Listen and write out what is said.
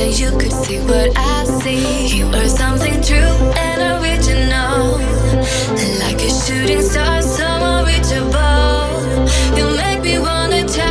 that you could see what I see. You are something true and original, like a shooting star, so unreachable. You make me wanna try.